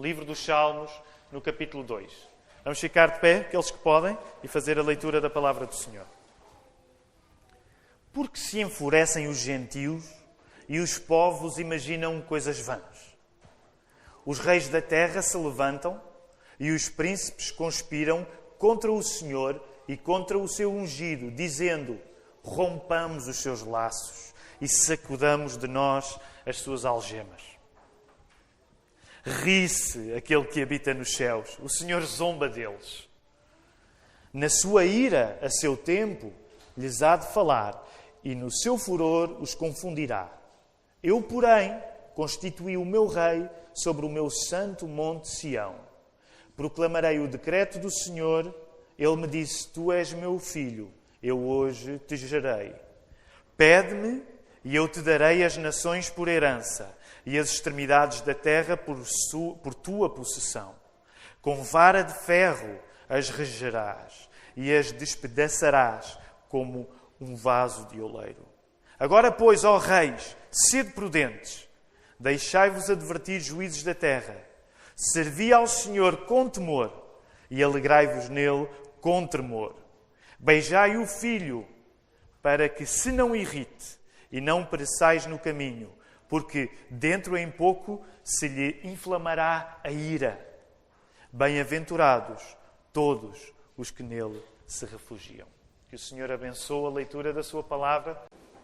livro dos Salmos, no capítulo 2. Vamos ficar de pé, aqueles que podem, e fazer a leitura da palavra do Senhor. Porque se enfurecem os gentios e os povos imaginam coisas vãs. Os reis da terra se levantam e os príncipes conspiram contra o Senhor e contra o seu ungido, dizendo: Rompamos os seus laços e sacudamos de nós as suas algemas. Ri-se aquele que habita nos céus, o Senhor zomba deles. Na sua ira, a seu tempo, lhes há de falar, e no seu furor os confundirá. Eu, porém, constituí o meu rei sobre o meu santo monte Sião. Proclamarei o decreto do Senhor. Ele me disse: Tu és meu filho, eu hoje te gerei. Pede-me e eu te darei as nações por herança e as extremidades da terra por, su, por tua possessão. Com vara de ferro as regerás e as despedaçarás como um vaso de oleiro. Agora, pois, ó reis, sede prudentes, deixai-vos advertir juízes da terra. Servi ao Senhor com temor e alegrai-vos nele com tremor. Beijai o filho, para que se não irrite e não pereçais no caminho, porque dentro em pouco se lhe inflamará a ira. Bem-aventurados todos os que nele se refugiam. Que o Senhor abençoe a leitura da Sua palavra.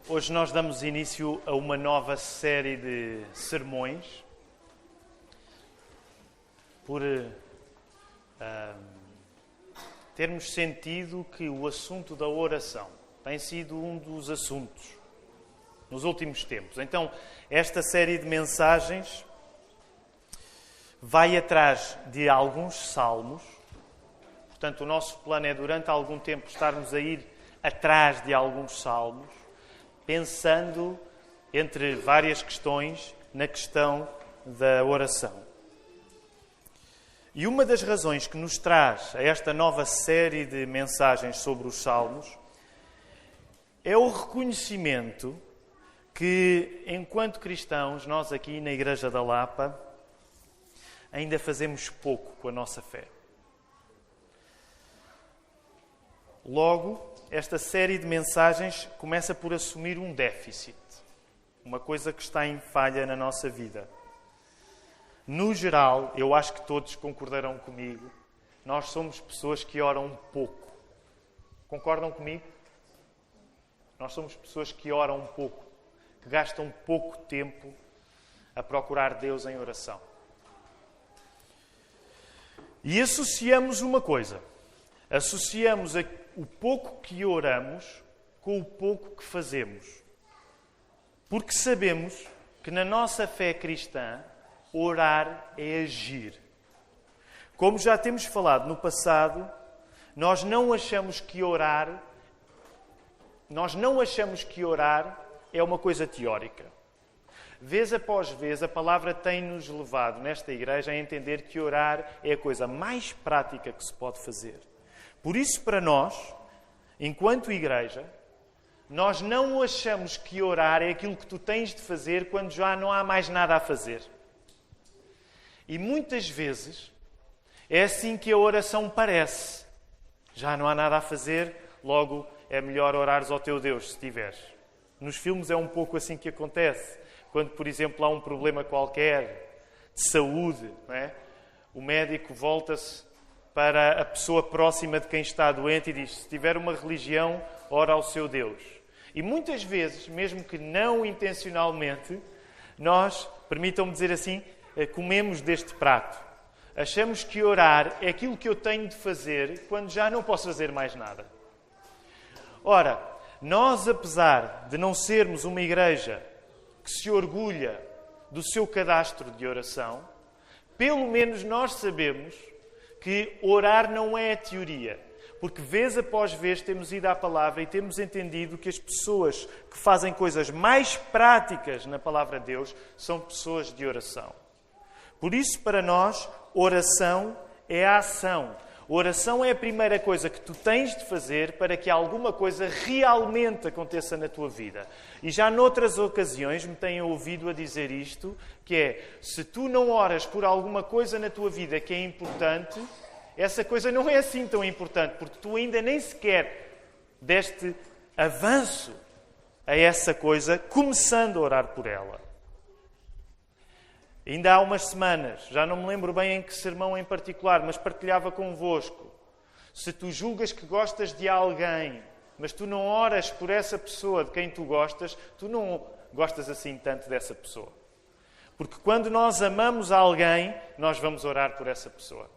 Hoje nós damos início a uma nova série de sermões por uh, termos sentido que o assunto da oração tem sido um dos assuntos nos últimos tempos. Então, esta série de mensagens vai atrás de alguns salmos. Portanto, o nosso plano é, durante algum tempo, estarmos a ir atrás de alguns salmos, pensando, entre várias questões, na questão da oração. E uma das razões que nos traz a esta nova série de mensagens sobre os Salmos é o reconhecimento que, enquanto cristãos, nós aqui na Igreja da Lapa ainda fazemos pouco com a nossa fé. Logo, esta série de mensagens começa por assumir um déficit, uma coisa que está em falha na nossa vida. No geral, eu acho que todos concordarão comigo, nós somos pessoas que oram pouco. Concordam comigo? Nós somos pessoas que oram pouco que gastam pouco tempo a procurar Deus em oração. E associamos uma coisa: associamos o pouco que oramos com o pouco que fazemos. Porque sabemos que na nossa fé cristã, orar é agir. Como já temos falado no passado, nós não achamos que orar nós não achamos que orar é uma coisa teórica. Vez após vez, a palavra tem-nos levado nesta igreja a entender que orar é a coisa mais prática que se pode fazer. Por isso, para nós, enquanto igreja, nós não achamos que orar é aquilo que tu tens de fazer quando já não há mais nada a fazer. E muitas vezes é assim que a oração parece. Já não há nada a fazer, logo é melhor orares ao teu Deus se tiveres. Nos filmes é um pouco assim que acontece. Quando, por exemplo, há um problema qualquer de saúde, é? o médico volta-se para a pessoa próxima de quem está doente e diz: se tiver uma religião, ora ao seu Deus. E muitas vezes, mesmo que não intencionalmente, nós, permitam-me dizer assim, eh, comemos deste prato. Achamos que orar é aquilo que eu tenho de fazer quando já não posso fazer mais nada. Ora, nós, apesar de não sermos uma igreja que se orgulha do seu cadastro de oração, pelo menos nós sabemos que orar não é teoria. Porque vez após vez temos ido à palavra e temos entendido que as pessoas que fazem coisas mais práticas na palavra de Deus são pessoas de oração. Por isso, para nós, oração é a ação. Oração é a primeira coisa que tu tens de fazer para que alguma coisa realmente aconteça na tua vida. E já noutras ocasiões me têm ouvido a dizer isto, que é, se tu não oras por alguma coisa na tua vida que é importante, essa coisa não é assim tão importante, porque tu ainda nem sequer deste avanço a essa coisa, começando a orar por ela. Ainda há umas semanas, já não me lembro bem em que sermão em particular, mas partilhava convosco. Se tu julgas que gostas de alguém, mas tu não oras por essa pessoa de quem tu gostas, tu não gostas assim tanto dessa pessoa. Porque quando nós amamos alguém, nós vamos orar por essa pessoa.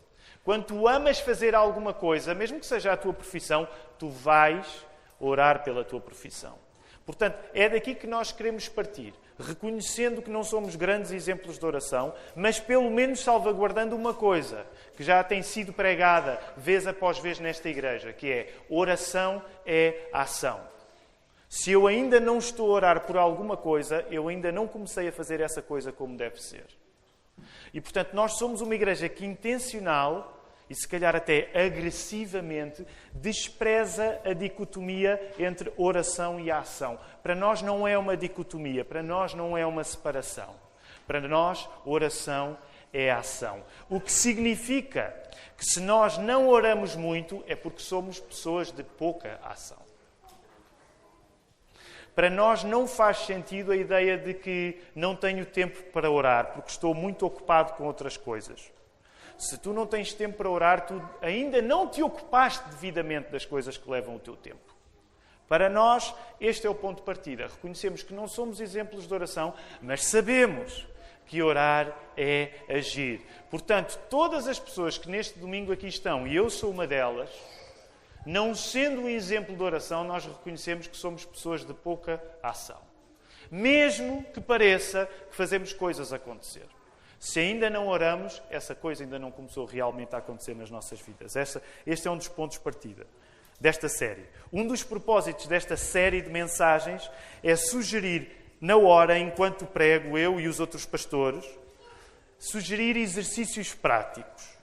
Quando tu amas fazer alguma coisa, mesmo que seja a tua profissão, tu vais orar pela tua profissão. Portanto, é daqui que nós queremos partir reconhecendo que não somos grandes exemplos de oração, mas pelo menos salvaguardando uma coisa que já tem sido pregada vez após vez nesta igreja, que é oração é ação. Se eu ainda não estou a orar por alguma coisa, eu ainda não comecei a fazer essa coisa como deve ser. E portanto, nós somos uma igreja que intencional e se calhar até agressivamente, despreza a dicotomia entre oração e ação. Para nós não é uma dicotomia, para nós não é uma separação. Para nós, oração é ação. O que significa que se nós não oramos muito é porque somos pessoas de pouca ação. Para nós não faz sentido a ideia de que não tenho tempo para orar, porque estou muito ocupado com outras coisas. Se tu não tens tempo para orar, tu ainda não te ocupaste devidamente das coisas que levam o teu tempo. Para nós, este é o ponto de partida. Reconhecemos que não somos exemplos de oração, mas sabemos que orar é agir. Portanto, todas as pessoas que neste domingo aqui estão, e eu sou uma delas, não sendo um exemplo de oração, nós reconhecemos que somos pessoas de pouca ação. Mesmo que pareça que fazemos coisas acontecer. Se ainda não oramos, essa coisa ainda não começou realmente a acontecer nas nossas vidas. Este é um dos pontos de partida desta série. Um dos propósitos desta série de mensagens é sugerir, na hora, enquanto prego, eu e os outros pastores, sugerir exercícios práticos.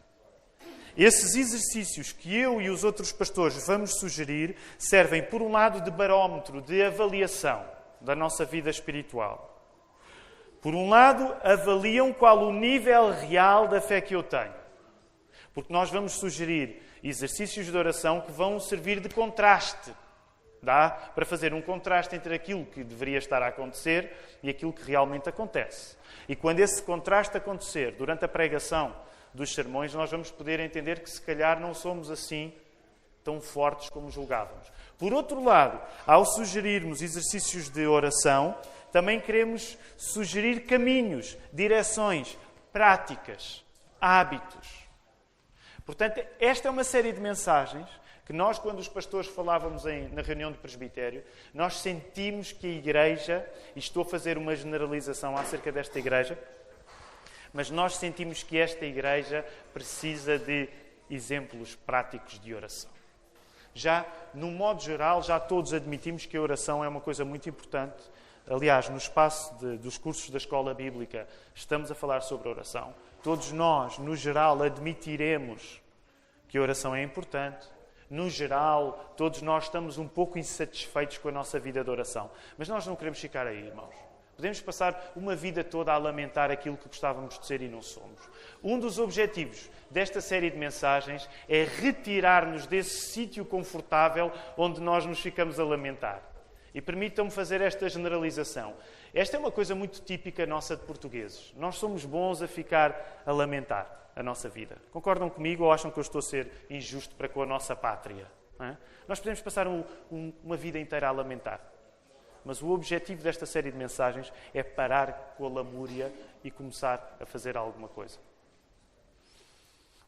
Esses exercícios que eu e os outros pastores vamos sugerir servem, por um lado, de barómetro, de avaliação da nossa vida espiritual. Por um lado, avaliam qual o nível real da fé que eu tenho. Porque nós vamos sugerir exercícios de oração que vão servir de contraste. Dá para fazer um contraste entre aquilo que deveria estar a acontecer e aquilo que realmente acontece. E quando esse contraste acontecer durante a pregação dos sermões, nós vamos poder entender que se calhar não somos assim tão fortes como julgávamos. Por outro lado, ao sugerirmos exercícios de oração, também queremos sugerir caminhos, direções, práticas, hábitos. Portanto, esta é uma série de mensagens que nós, quando os pastores falávamos em, na reunião de presbitério, nós sentimos que a igreja, e estou a fazer uma generalização acerca desta igreja, mas nós sentimos que esta igreja precisa de exemplos práticos de oração. Já, no modo geral, já todos admitimos que a oração é uma coisa muito importante Aliás, no espaço de, dos cursos da escola bíblica, estamos a falar sobre oração. Todos nós, no geral, admitiremos que a oração é importante. No geral, todos nós estamos um pouco insatisfeitos com a nossa vida de oração. Mas nós não queremos ficar aí, irmãos. Podemos passar uma vida toda a lamentar aquilo que gostávamos de ser e não somos. Um dos objetivos desta série de mensagens é retirar-nos desse sítio confortável onde nós nos ficamos a lamentar. E permitam-me fazer esta generalização. Esta é uma coisa muito típica nossa de portugueses. Nós somos bons a ficar a lamentar a nossa vida. Concordam comigo ou acham que eu estou a ser injusto para com a nossa pátria? É? Nós podemos passar um, um, uma vida inteira a lamentar. Mas o objetivo desta série de mensagens é parar com a lamúria e começar a fazer alguma coisa.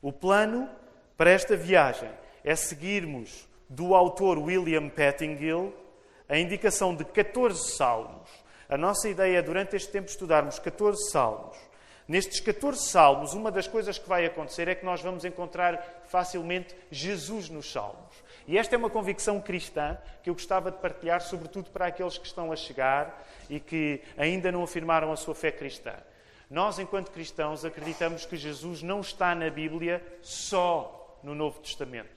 O plano para esta viagem é seguirmos do autor William Pettingill a indicação de 14 salmos. A nossa ideia é, durante este tempo, estudarmos 14 salmos. Nestes 14 salmos, uma das coisas que vai acontecer é que nós vamos encontrar facilmente Jesus nos salmos. E esta é uma convicção cristã que eu gostava de partilhar, sobretudo para aqueles que estão a chegar e que ainda não afirmaram a sua fé cristã. Nós, enquanto cristãos, acreditamos que Jesus não está na Bíblia só no Novo Testamento.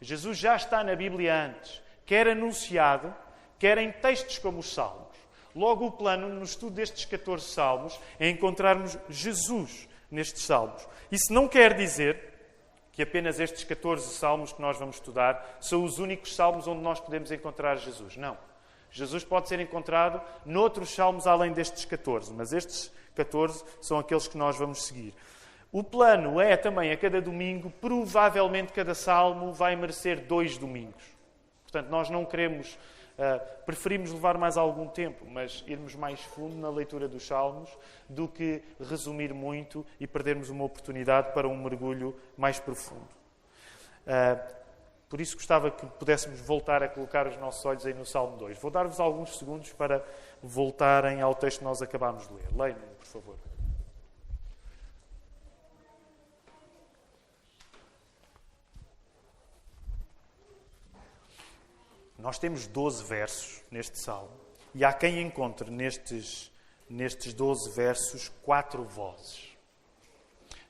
Jesus já está na Bíblia antes, quer anunciado, quer em textos como os Salmos. Logo, o plano no estudo destes 14 Salmos é encontrarmos Jesus nestes Salmos. Isso não quer dizer que apenas estes 14 Salmos que nós vamos estudar são os únicos Salmos onde nós podemos encontrar Jesus. Não. Jesus pode ser encontrado noutros Salmos além destes 14, mas estes 14 são aqueles que nós vamos seguir. O plano é também a cada domingo, provavelmente cada salmo vai merecer dois domingos. Portanto, nós não queremos Uh, preferimos levar mais algum tempo, mas irmos mais fundo na leitura dos Salmos do que resumir muito e perdermos uma oportunidade para um mergulho mais profundo. Uh, por isso gostava que pudéssemos voltar a colocar os nossos olhos aí no Salmo 2. Vou dar-vos alguns segundos para voltarem ao texto que nós acabámos de ler. Leiam, por favor. Nós temos 12 versos neste salmo e há quem encontre nestes, nestes 12 versos quatro vozes.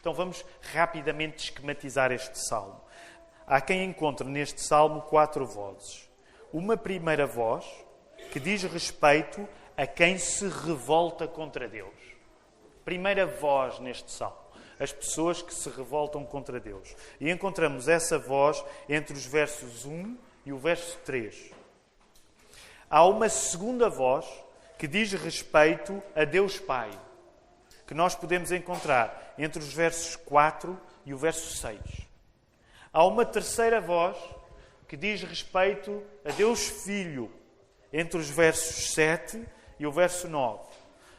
Então vamos rapidamente esquematizar este salmo. Há quem encontre neste salmo quatro vozes. Uma primeira voz que diz respeito a quem se revolta contra Deus. Primeira voz neste salmo. As pessoas que se revoltam contra Deus. E encontramos essa voz entre os versos 1 e o verso 3. Há uma segunda voz que diz respeito a Deus Pai, que nós podemos encontrar entre os versos 4 e o verso 6. Há uma terceira voz que diz respeito a Deus Filho, entre os versos 7 e o verso 9.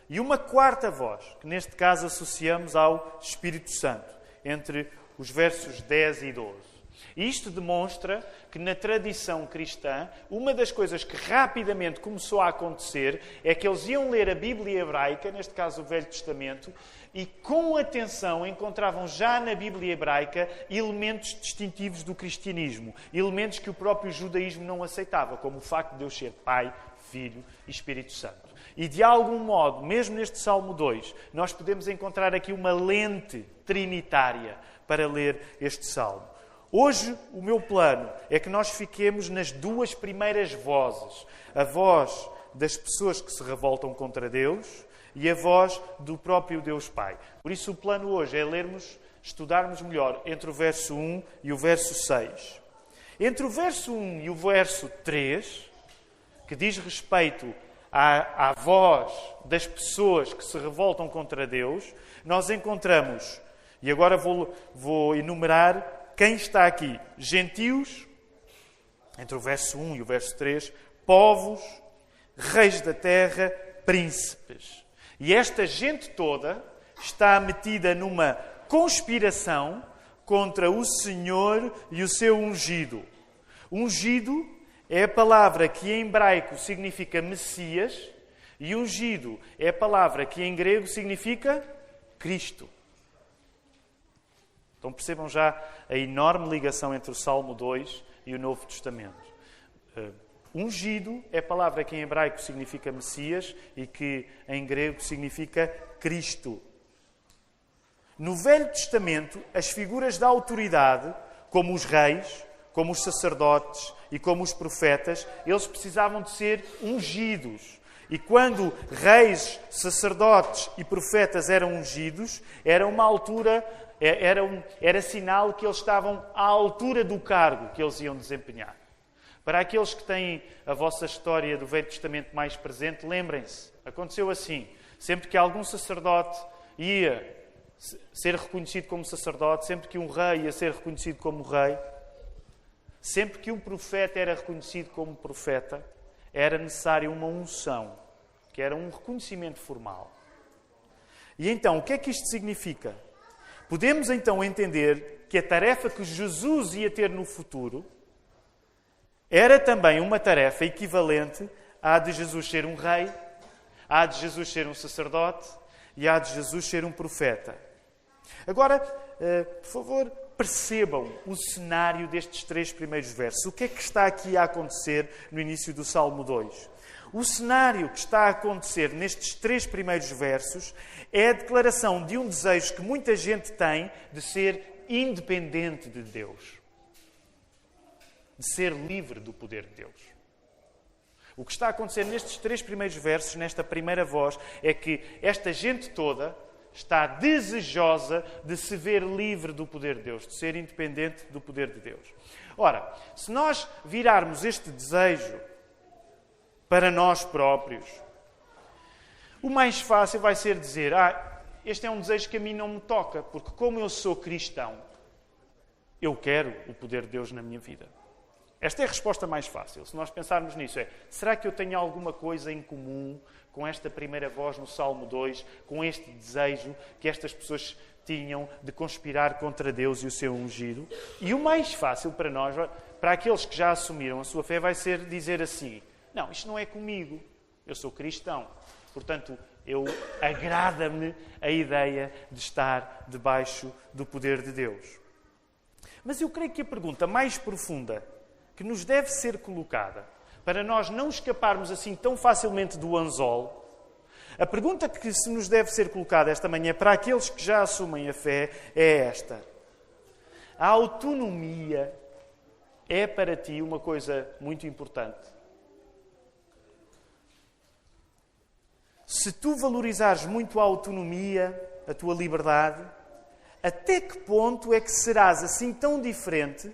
E uma quarta voz, que neste caso associamos ao Espírito Santo, entre os versos 10 e 12. Isto demonstra que na tradição cristã, uma das coisas que rapidamente começou a acontecer é que eles iam ler a Bíblia hebraica, neste caso o Velho Testamento, e com atenção encontravam já na Bíblia hebraica elementos distintivos do cristianismo, elementos que o próprio judaísmo não aceitava, como o facto de Deus ser Pai, Filho e Espírito Santo. E de algum modo, mesmo neste Salmo 2, nós podemos encontrar aqui uma lente trinitária para ler este salmo. Hoje, o meu plano é que nós fiquemos nas duas primeiras vozes: a voz das pessoas que se revoltam contra Deus e a voz do próprio Deus Pai. Por isso, o plano hoje é lermos, estudarmos melhor entre o verso 1 e o verso 6. Entre o verso 1 e o verso 3, que diz respeito à, à voz das pessoas que se revoltam contra Deus, nós encontramos, e agora vou, vou enumerar quem está aqui? Gentios, entre o verso 1 e o verso 3, povos, reis da terra, príncipes. E esta gente toda está metida numa conspiração contra o Senhor e o seu ungido. Ungido é a palavra que em hebraico significa Messias e ungido é a palavra que em grego significa Cristo. Então percebam já a enorme ligação entre o Salmo 2 e o Novo Testamento. Uh, ungido é a palavra que em hebraico significa Messias e que em grego significa Cristo. No Velho Testamento, as figuras da autoridade, como os reis, como os sacerdotes e como os profetas, eles precisavam de ser ungidos. E quando reis, sacerdotes e profetas eram ungidos, era uma altura é, era, um, era sinal que eles estavam à altura do cargo que eles iam desempenhar. Para aqueles que têm a vossa história do Velho Testamento mais presente, lembrem-se, aconteceu assim. Sempre que algum sacerdote ia ser reconhecido como sacerdote, sempre que um rei ia ser reconhecido como rei, sempre que um profeta era reconhecido como profeta, era necessária uma unção, que era um reconhecimento formal. E então, o que é que isto significa? Podemos então entender que a tarefa que Jesus ia ter no futuro era também uma tarefa equivalente à de Jesus ser um rei, à de Jesus ser um sacerdote e à de Jesus ser um profeta. Agora, eh, por favor, percebam o cenário destes três primeiros versos. O que é que está aqui a acontecer no início do Salmo 2? O cenário que está a acontecer nestes três primeiros versos é a declaração de um desejo que muita gente tem de ser independente de Deus, de ser livre do poder de Deus. O que está a acontecer nestes três primeiros versos, nesta primeira voz, é que esta gente toda está desejosa de se ver livre do poder de Deus, de ser independente do poder de Deus. Ora, se nós virarmos este desejo para nós próprios, o mais fácil vai ser dizer: Ah, este é um desejo que a mim não me toca, porque como eu sou cristão, eu quero o poder de Deus na minha vida. Esta é a resposta mais fácil. Se nós pensarmos nisso, é: será que eu tenho alguma coisa em comum com esta primeira voz no Salmo 2, com este desejo que estas pessoas tinham de conspirar contra Deus e o seu ungido? E o mais fácil para nós, para aqueles que já assumiram a sua fé, vai ser dizer assim: não, isto não é comigo. Eu sou cristão. Portanto, eu agrada-me a ideia de estar debaixo do poder de Deus. Mas eu creio que a pergunta mais profunda que nos deve ser colocada para nós não escaparmos assim tão facilmente do anzol, a pergunta que se nos deve ser colocada esta manhã para aqueles que já assumem a fé é esta: a autonomia é para ti uma coisa muito importante. Se tu valorizares muito a autonomia, a tua liberdade, até que ponto é que serás assim tão diferente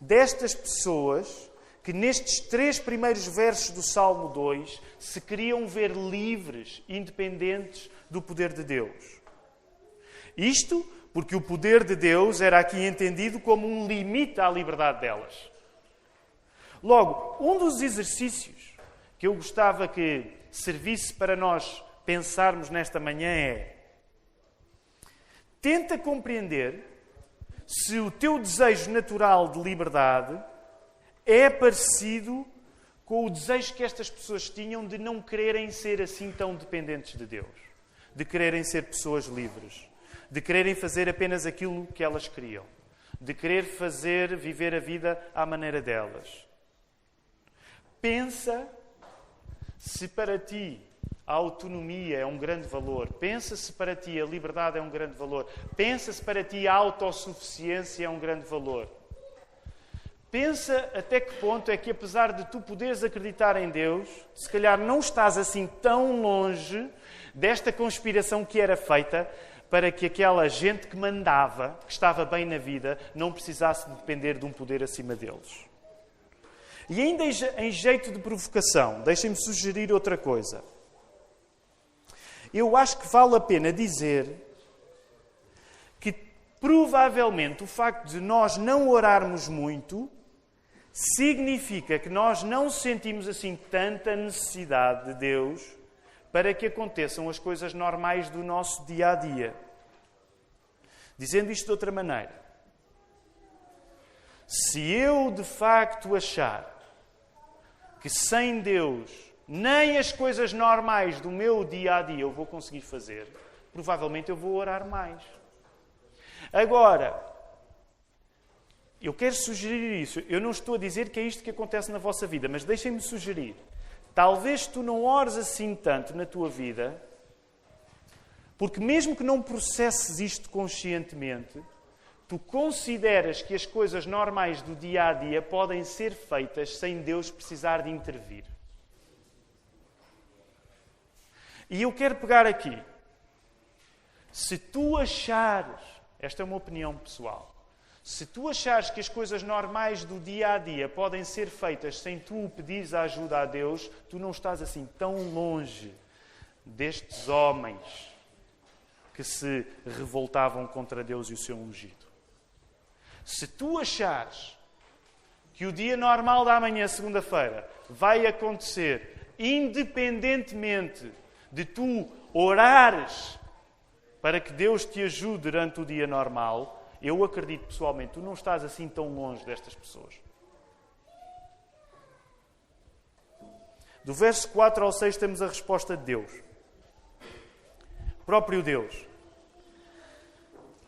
destas pessoas que nestes três primeiros versos do Salmo 2 se queriam ver livres, independentes do poder de Deus. Isto porque o poder de Deus era aqui entendido como um limite à liberdade delas. Logo, um dos exercícios que eu gostava que servisse para nós pensarmos nesta manhã é: tenta compreender se o teu desejo natural de liberdade é parecido com o desejo que estas pessoas tinham de não quererem ser assim tão dependentes de Deus, de quererem ser pessoas livres, de quererem fazer apenas aquilo que elas queriam, de querer fazer, viver a vida à maneira delas. Pensa se para ti a autonomia é um grande valor. Pensa se para ti a liberdade é um grande valor. Pensa se para ti a autossuficiência é um grande valor. Pensa até que ponto é que, apesar de tu poderes acreditar em Deus, se calhar não estás assim tão longe desta conspiração que era feita para que aquela gente que mandava, que estava bem na vida, não precisasse de depender de um poder acima deles. E ainda em jeito de provocação, deixem-me sugerir outra coisa eu acho que vale a pena dizer que provavelmente o facto de nós não orarmos muito significa que nós não sentimos assim tanta necessidade de Deus para que aconteçam as coisas normais do nosso dia a dia. Dizendo isto de outra maneira, se eu de facto achar que sem Deus nem as coisas normais do meu dia a dia eu vou conseguir fazer, provavelmente eu vou orar mais. Agora, eu quero sugerir isso. Eu não estou a dizer que é isto que acontece na vossa vida, mas deixem-me sugerir. Talvez tu não ores assim tanto na tua vida, porque mesmo que não processes isto conscientemente, tu consideras que as coisas normais do dia a dia podem ser feitas sem Deus precisar de intervir. E eu quero pegar aqui. Se tu achares, esta é uma opinião pessoal, se tu achares que as coisas normais do dia a dia podem ser feitas sem tu pedires a ajuda a Deus, tu não estás assim tão longe destes homens que se revoltavam contra Deus e o seu ungido. Se tu achares que o dia normal da manhã, segunda-feira, vai acontecer independentemente de tu orares para que Deus te ajude durante o dia normal, eu acredito pessoalmente, tu não estás assim tão longe destas pessoas. Do verso 4 ao 6 temos a resposta de Deus. Próprio Deus.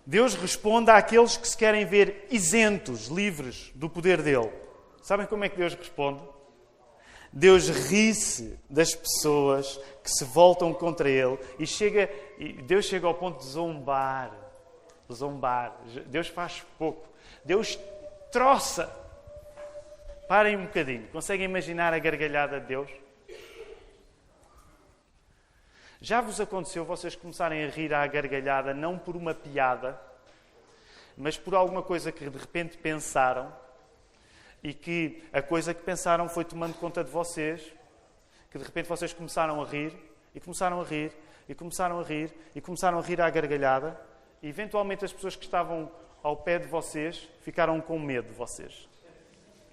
Deus responde àqueles que se querem ver isentos, livres do poder dele. Sabem como é que Deus responde? Deus ri-se das pessoas que se voltam contra Ele e chega, Deus chega ao ponto de zombar, zombar. Deus faz pouco. Deus troça. Parem um bocadinho. Conseguem imaginar a gargalhada de Deus? Já vos aconteceu vocês começarem a rir à gargalhada não por uma piada, mas por alguma coisa que de repente pensaram e que a coisa que pensaram foi tomando conta de vocês, que de repente vocês começaram a rir e começaram a rir e começaram a rir e começaram a rir à gargalhada e eventualmente as pessoas que estavam ao pé de vocês ficaram com medo de vocês.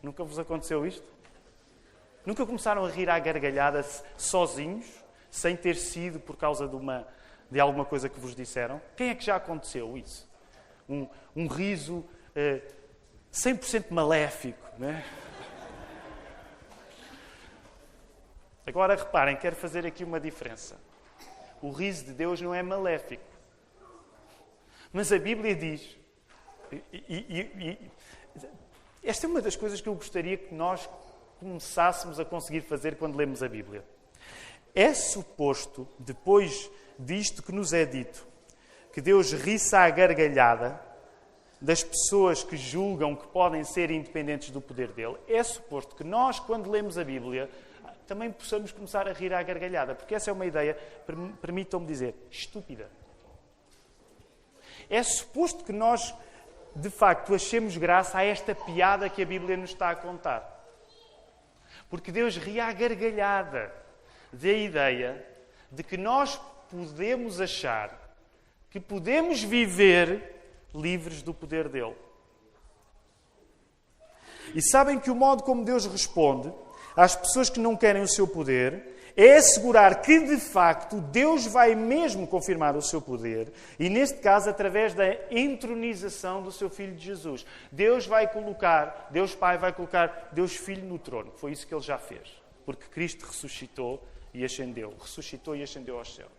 Nunca vos aconteceu isto? Nunca começaram a rir à gargalhada sozinhos? Sem ter sido por causa de, uma, de alguma coisa que vos disseram? Quem é que já aconteceu isso? Um, um riso eh, 100% maléfico, né? Agora reparem, quero fazer aqui uma diferença. O riso de Deus não é maléfico. Mas a Bíblia diz, e, e, e, esta é uma das coisas que eu gostaria que nós começássemos a conseguir fazer quando lemos a Bíblia. É suposto, depois disto que nos é dito, que Deus riça à gargalhada das pessoas que julgam que podem ser independentes do poder dele. É suposto que nós, quando lemos a Bíblia, também possamos começar a rir à gargalhada, porque essa é uma ideia, permitam-me dizer, estúpida. É suposto que nós, de facto, achemos graça a esta piada que a Bíblia nos está a contar. Porque Deus ri à gargalhada da ideia de que nós podemos achar que podemos viver livres do poder dele. E sabem que o modo como Deus responde às pessoas que não querem o seu poder é assegurar que, de facto, Deus vai mesmo confirmar o seu poder, e neste caso, através da entronização do seu Filho de Jesus. Deus vai colocar, Deus Pai vai colocar Deus Filho no trono. Foi isso que ele já fez. Porque Cristo ressuscitou e ascendeu, ressuscitou e ascendeu aos céus.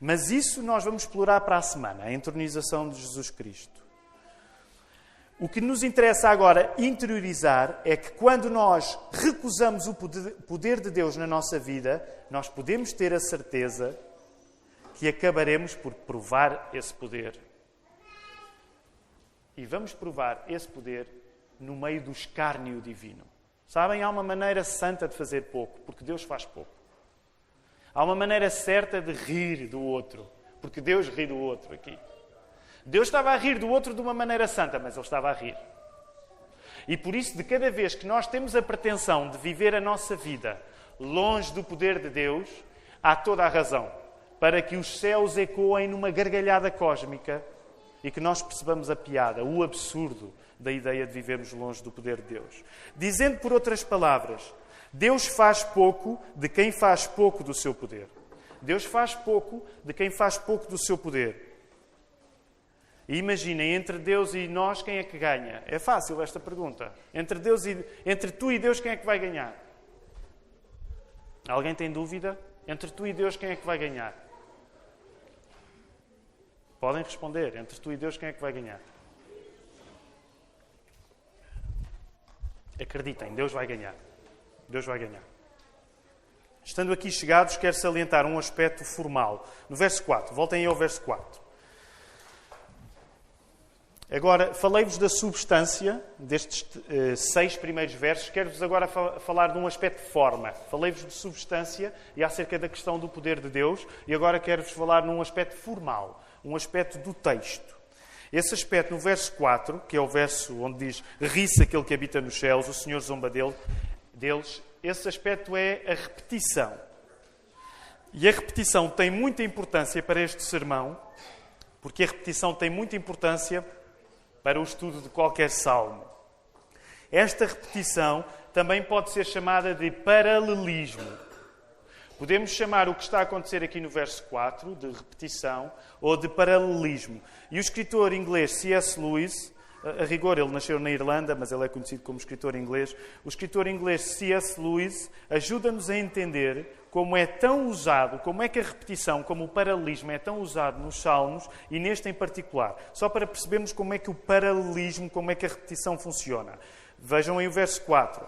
Mas isso nós vamos explorar para a semana, a entronização de Jesus Cristo. O que nos interessa agora interiorizar é que quando nós recusamos o poder de Deus na nossa vida, nós podemos ter a certeza que acabaremos por provar esse poder. E vamos provar esse poder no meio do escárnio divino. Sabem, há uma maneira santa de fazer pouco, porque Deus faz pouco. Há uma maneira certa de rir do outro, porque Deus ri do outro aqui. Deus estava a rir do outro de uma maneira santa, mas Ele estava a rir. E por isso, de cada vez que nós temos a pretensão de viver a nossa vida longe do poder de Deus, há toda a razão para que os céus ecoem numa gargalhada cósmica e que nós percebamos a piada, o absurdo da ideia de vivermos longe do poder de Deus. Dizendo por outras palavras, Deus faz pouco de quem faz pouco do seu poder. Deus faz pouco de quem faz pouco do seu poder. E imaginem, entre Deus e nós, quem é que ganha? É fácil esta pergunta. Entre, Deus e, entre tu e Deus, quem é que vai ganhar? Alguém tem dúvida? Entre tu e Deus, quem é que vai ganhar? Podem responder. Entre tu e Deus, quem é que vai ganhar? Acreditem, Deus vai ganhar. Deus vai ganhar. Estando aqui chegados, quero salientar um aspecto formal. No verso 4, voltem ao verso 4. Agora, falei-vos da substância destes uh, seis primeiros versos. Quero-vos agora fa falar de um aspecto de forma. Falei-vos de substância e acerca da questão do poder de Deus. E agora quero-vos falar num aspecto formal, um aspecto do texto. Esse aspecto, no verso 4, que é o verso onde diz ri-se aquele que habita nos céus, o Senhor zomba dele, deles, esse aspecto é a repetição. E a repetição tem muita importância para este sermão, porque a repetição tem muita importância para o estudo de qualquer salmo. Esta repetição também pode ser chamada de paralelismo. Podemos chamar o que está a acontecer aqui no verso 4 de repetição ou de paralelismo. E o escritor inglês C.S. Lewis, a rigor ele nasceu na Irlanda, mas ele é conhecido como escritor inglês, o escritor inglês C.S. Lewis ajuda-nos a entender como é tão usado, como é que a repetição, como o paralelismo é tão usado nos Salmos e neste em particular. Só para percebermos como é que o paralelismo, como é que a repetição funciona. Vejam aí o verso 4.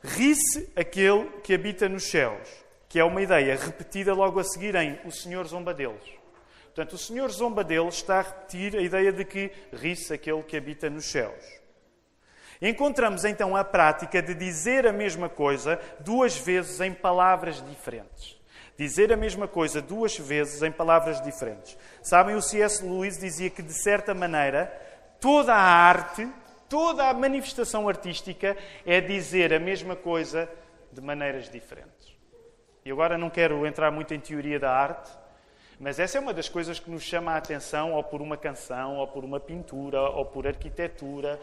Ri-se aquele que habita nos céus que é uma ideia repetida logo a seguir em o Senhor zomba deles. Portanto, o Senhor zomba dele, está a repetir a ideia de que ri-se aquele que habita nos céus. Encontramos então a prática de dizer a mesma coisa duas vezes em palavras diferentes. Dizer a mesma coisa duas vezes em palavras diferentes. Sabem, o C.S. Lewis dizia que, de certa maneira, toda a arte, toda a manifestação artística é dizer a mesma coisa de maneiras diferentes. E agora não quero entrar muito em teoria da arte, mas essa é uma das coisas que nos chama a atenção, ou por uma canção, ou por uma pintura, ou por arquitetura,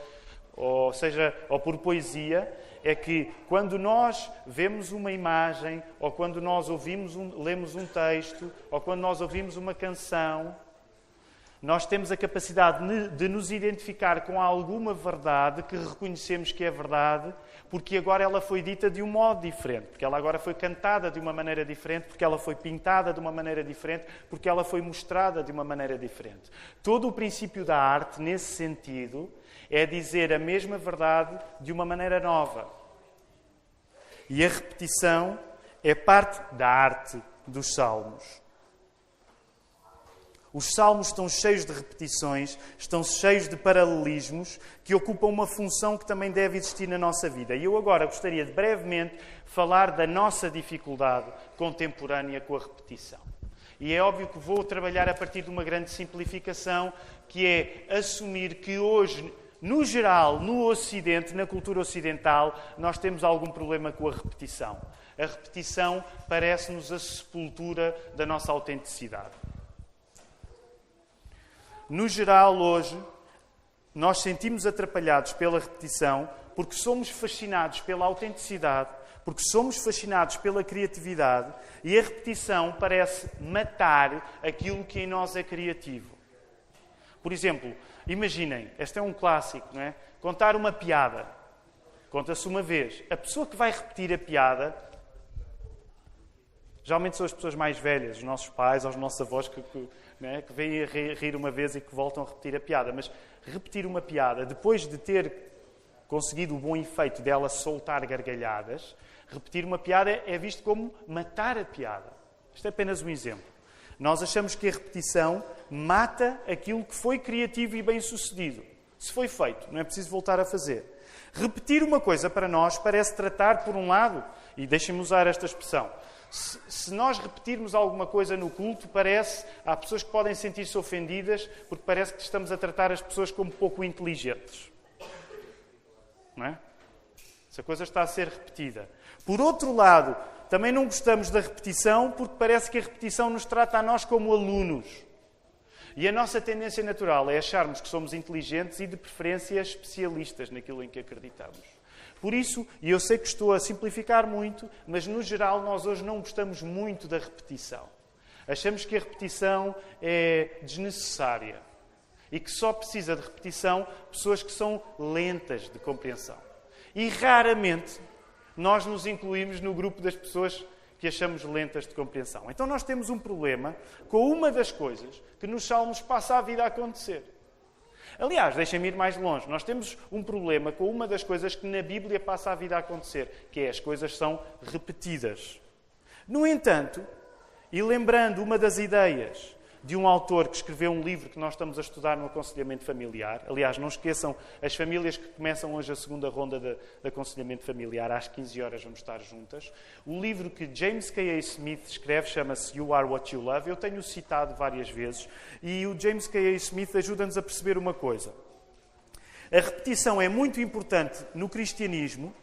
ou seja, ou por poesia, é que quando nós vemos uma imagem, ou quando nós ouvimos um, lemos um texto, ou quando nós ouvimos uma canção, nós temos a capacidade de nos identificar com alguma verdade que reconhecemos que é verdade, porque agora ela foi dita de um modo diferente, porque ela agora foi cantada de uma maneira diferente, porque ela foi pintada de uma maneira diferente, porque ela foi mostrada de uma maneira diferente. Todo o princípio da arte, nesse sentido, é dizer a mesma verdade de uma maneira nova. E a repetição é parte da arte dos salmos. Os salmos estão cheios de repetições, estão cheios de paralelismos que ocupam uma função que também deve existir na nossa vida. E eu agora gostaria de brevemente falar da nossa dificuldade contemporânea com a repetição. E é óbvio que vou trabalhar a partir de uma grande simplificação, que é assumir que hoje, no geral, no Ocidente, na cultura ocidental, nós temos algum problema com a repetição. A repetição parece-nos a sepultura da nossa autenticidade. No geral, hoje, nós sentimos atrapalhados pela repetição porque somos fascinados pela autenticidade, porque somos fascinados pela criatividade e a repetição parece matar aquilo que em nós é criativo. Por exemplo, imaginem, este é um clássico, não é? Contar uma piada. Conta-se uma vez. A pessoa que vai repetir a piada, geralmente são as pessoas mais velhas, os nossos pais, os nossos avós, que, que né, que vêm a rir uma vez e que voltam a repetir a piada. Mas repetir uma piada, depois de ter conseguido o bom efeito dela soltar gargalhadas, repetir uma piada é visto como matar a piada. Isto é apenas um exemplo. Nós achamos que a repetição mata aquilo que foi criativo e bem sucedido. Se foi feito, não é preciso voltar a fazer. Repetir uma coisa para nós parece tratar, por um lado, e deixem-me usar esta expressão, se, nós repetirmos alguma coisa no culto, parece. Há pessoas que podem sentir-se ofendidas porque parece que estamos a tratar as pessoas como pouco inteligentes. Não é? Essa coisa está a ser repetida. Por outro lado, também não gostamos da repetição porque parece que a repetição nos trata a nós como alunos. E a nossa tendência natural é acharmos que somos inteligentes e, de preferência, especialistas naquilo em que acreditamos. Por isso, e eu sei que estou a simplificar muito, mas no geral nós hoje não gostamos muito da repetição. Achamos que a repetição é desnecessária e que só precisa de repetição pessoas que são lentas de compreensão. E raramente nós nos incluímos no grupo das pessoas que achamos lentas de compreensão. Então nós temos um problema com uma das coisas que nos Salmos passa a vida a acontecer. Aliás, deixem-me ir mais longe. Nós temos um problema com uma das coisas que na Bíblia passa a vida a acontecer, que é as coisas são repetidas. No entanto, e lembrando uma das ideias de um autor que escreveu um livro que nós estamos a estudar no aconselhamento familiar. Aliás, não esqueçam, as famílias que começam hoje a segunda ronda de, de aconselhamento familiar, às 15 horas vamos estar juntas. O livro que James K.A. Smith escreve chama-se You Are What You Love. Eu tenho citado várias vezes e o James K.A. Smith ajuda-nos a perceber uma coisa. A repetição é muito importante no cristianismo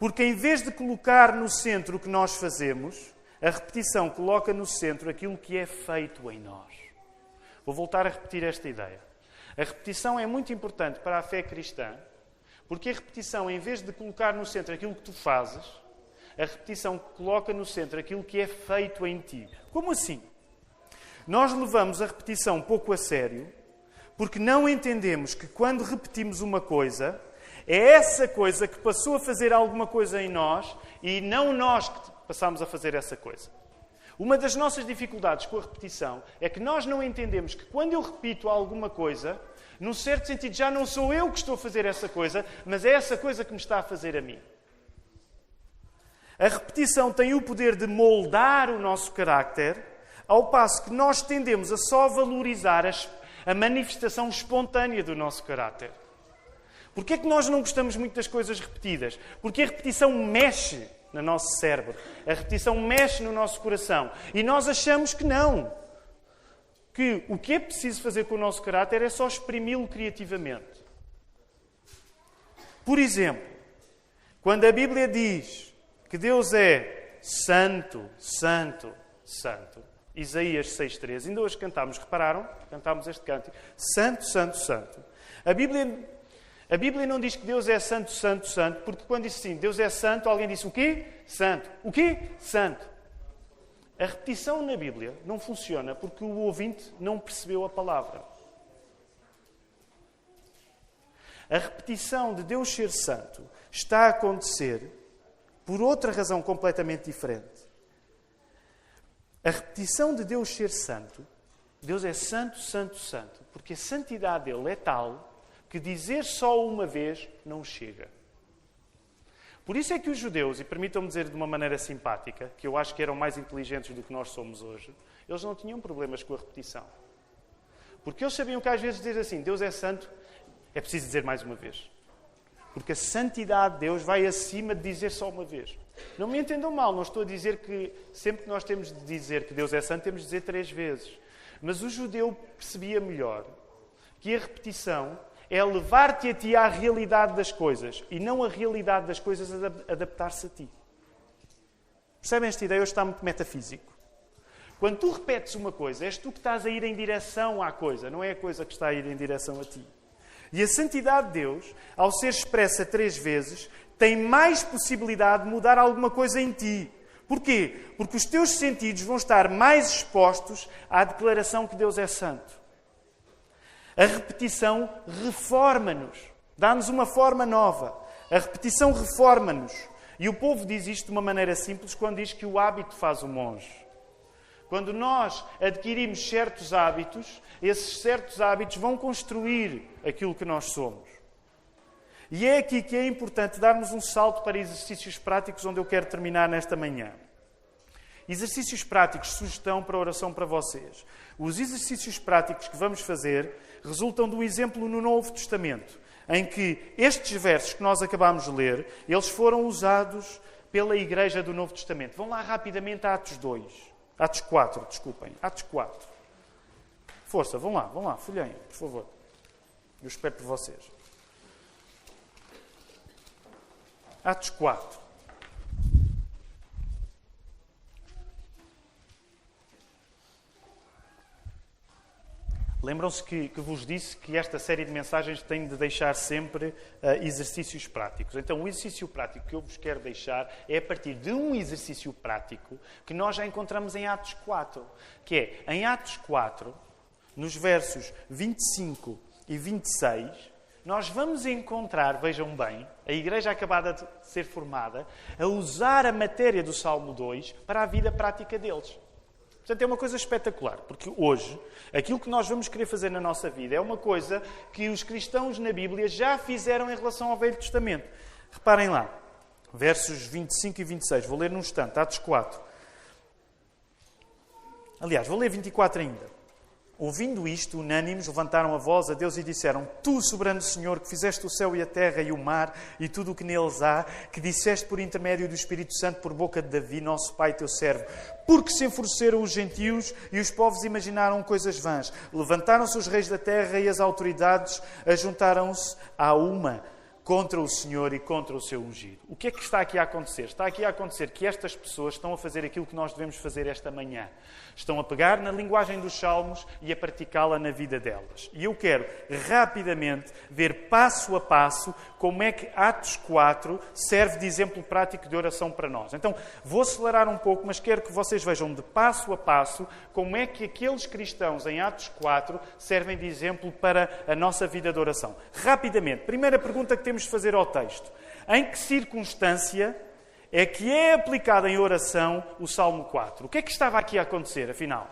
porque, em vez de colocar no centro o que nós fazemos, a repetição coloca no centro aquilo que é feito em nós. Vou voltar a repetir esta ideia. A repetição é muito importante para a fé cristã, porque a repetição, em vez de colocar no centro aquilo que tu fazes, a repetição coloca no centro aquilo que é feito em ti. Como assim? Nós levamos a repetição pouco a sério, porque não entendemos que quando repetimos uma coisa, é essa coisa que passou a fazer alguma coisa em nós e não nós que passamos a fazer essa coisa. Uma das nossas dificuldades com a repetição é que nós não entendemos que quando eu repito alguma coisa, num certo sentido já não sou eu que estou a fazer essa coisa, mas é essa coisa que me está a fazer a mim. A repetição tem o poder de moldar o nosso carácter Ao passo que nós tendemos a só valorizar a manifestação espontânea do nosso caráter. Porquê é que nós não gostamos muito das coisas repetidas? Porque a repetição mexe no nosso cérebro, a repetição mexe no nosso coração e nós achamos que não. Que o que é preciso fazer com o nosso caráter é só exprimi-lo criativamente. Por exemplo, quando a Bíblia diz que Deus é santo, santo, santo, Isaías 6.3, ainda hoje cantámos, repararam? Cantámos este canto. Santo, santo, santo. A Bíblia, a Bíblia não diz que Deus é santo, santo, santo, porque quando diz assim, Deus é santo, alguém disse o quê? Santo. O quê? Santo. A repetição na Bíblia não funciona porque o ouvinte não percebeu a palavra. A repetição de Deus ser santo está a acontecer por outra razão completamente diferente. A repetição de Deus ser santo, Deus é santo, santo, santo, porque a santidade dele é tal que dizer só uma vez não chega. Por isso é que os judeus, e permitam-me dizer de uma maneira simpática, que eu acho que eram mais inteligentes do que nós somos hoje, eles não tinham problemas com a repetição. Porque eles sabiam que às vezes dizer assim, Deus é santo, é preciso dizer mais uma vez. Porque a santidade de Deus vai acima de dizer só uma vez. Não me entendam mal, não estou a dizer que sempre que nós temos de dizer que Deus é santo, temos de dizer três vezes. Mas o judeu percebia melhor que a repetição é levar-te a ti à realidade das coisas e não a realidade das coisas adaptar-se a ti. Percebem esta ideia? Hoje está muito metafísico. Quando tu repetes uma coisa, és tu que estás a ir em direção à coisa, não é a coisa que está a ir em direção a ti. E a santidade de Deus, ao ser expressa três vezes, tem mais possibilidade de mudar alguma coisa em ti. Porquê? Porque os teus sentidos vão estar mais expostos à declaração que Deus é santo. A repetição reforma-nos, dá-nos uma forma nova. A repetição reforma-nos. E o povo diz isto de uma maneira simples quando diz que o hábito faz o monge. Quando nós adquirimos certos hábitos, esses certos hábitos vão construir aquilo que nós somos. E é aqui que é importante darmos um salto para exercícios práticos, onde eu quero terminar nesta manhã. Exercícios práticos, sugestão para oração para vocês. Os exercícios práticos que vamos fazer resultam do exemplo no Novo Testamento, em que estes versos que nós acabamos de ler, eles foram usados pela Igreja do Novo Testamento. Vão lá rapidamente a Atos 2. Atos 4, desculpem. Atos 4. Força, vão lá, vão lá, folhem, por favor. Eu espero por vocês. Atos 4. Lembram-se que, que, vos disse que esta série de mensagens tem de deixar sempre uh, exercícios práticos. Então, o exercício prático que eu vos quero deixar é a partir de um exercício prático que nós já encontramos em Atos 4. Que é, em Atos 4, nos versos 25 e 26, nós vamos encontrar, vejam bem, a igreja acabada de ser formada, a usar a matéria do Salmo 2 para a vida prática deles. Portanto, é uma coisa espetacular, porque hoje aquilo que nós vamos querer fazer na nossa vida é uma coisa que os cristãos na Bíblia já fizeram em relação ao Velho Testamento. Reparem lá, versos 25 e 26, vou ler num instante, Atos 4. Aliás, vou ler 24 ainda. Ouvindo isto, unânimes, levantaram a voz a Deus e disseram: Tu, soberano Senhor, que fizeste o céu e a terra e o mar e tudo o que neles há, que disseste por intermédio do Espírito Santo por boca de Davi, nosso pai, teu servo, porque se enfureceram os gentios e os povos imaginaram coisas vãs. Levantaram-se os reis da terra e as autoridades ajuntaram-se a uma contra o Senhor e contra o seu ungido. O que é que está aqui a acontecer? Está aqui a acontecer que estas pessoas estão a fazer aquilo que nós devemos fazer esta manhã. Estão a pegar na linguagem dos salmos e a praticá-la na vida delas. E eu quero rapidamente ver passo a passo como é que Atos 4 serve de exemplo prático de oração para nós. Então, vou acelerar um pouco, mas quero que vocês vejam de passo a passo como é que aqueles cristãos em Atos 4 servem de exemplo para a nossa vida de oração. Rapidamente, primeira pergunta que temos de fazer ao texto: em que circunstância é que é aplicado em oração o Salmo 4. O que é que estava aqui a acontecer, afinal?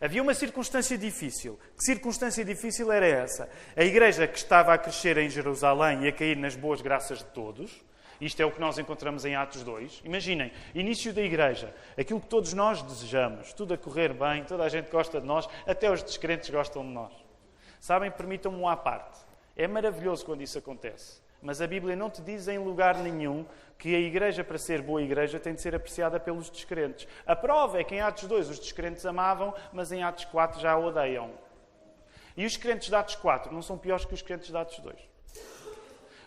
Havia uma circunstância difícil. Que circunstância difícil era essa? A igreja que estava a crescer em Jerusalém e a cair nas boas graças de todos, Isto é o que nós encontramos em Atos 2. Imaginem, início da igreja, aquilo que todos nós desejamos, tudo a correr bem, toda a gente gosta de nós, até os descrentes gostam de nós. Sabem, permitam-me um à parte. É maravilhoso quando isso acontece. Mas a Bíblia não te diz em lugar nenhum que a igreja, para ser boa igreja, tem de ser apreciada pelos descrentes. A prova é que em Atos 2 os descrentes amavam, mas em Atos 4 já a odeiam. E os crentes de Atos 4 não são piores que os crentes de Atos 2.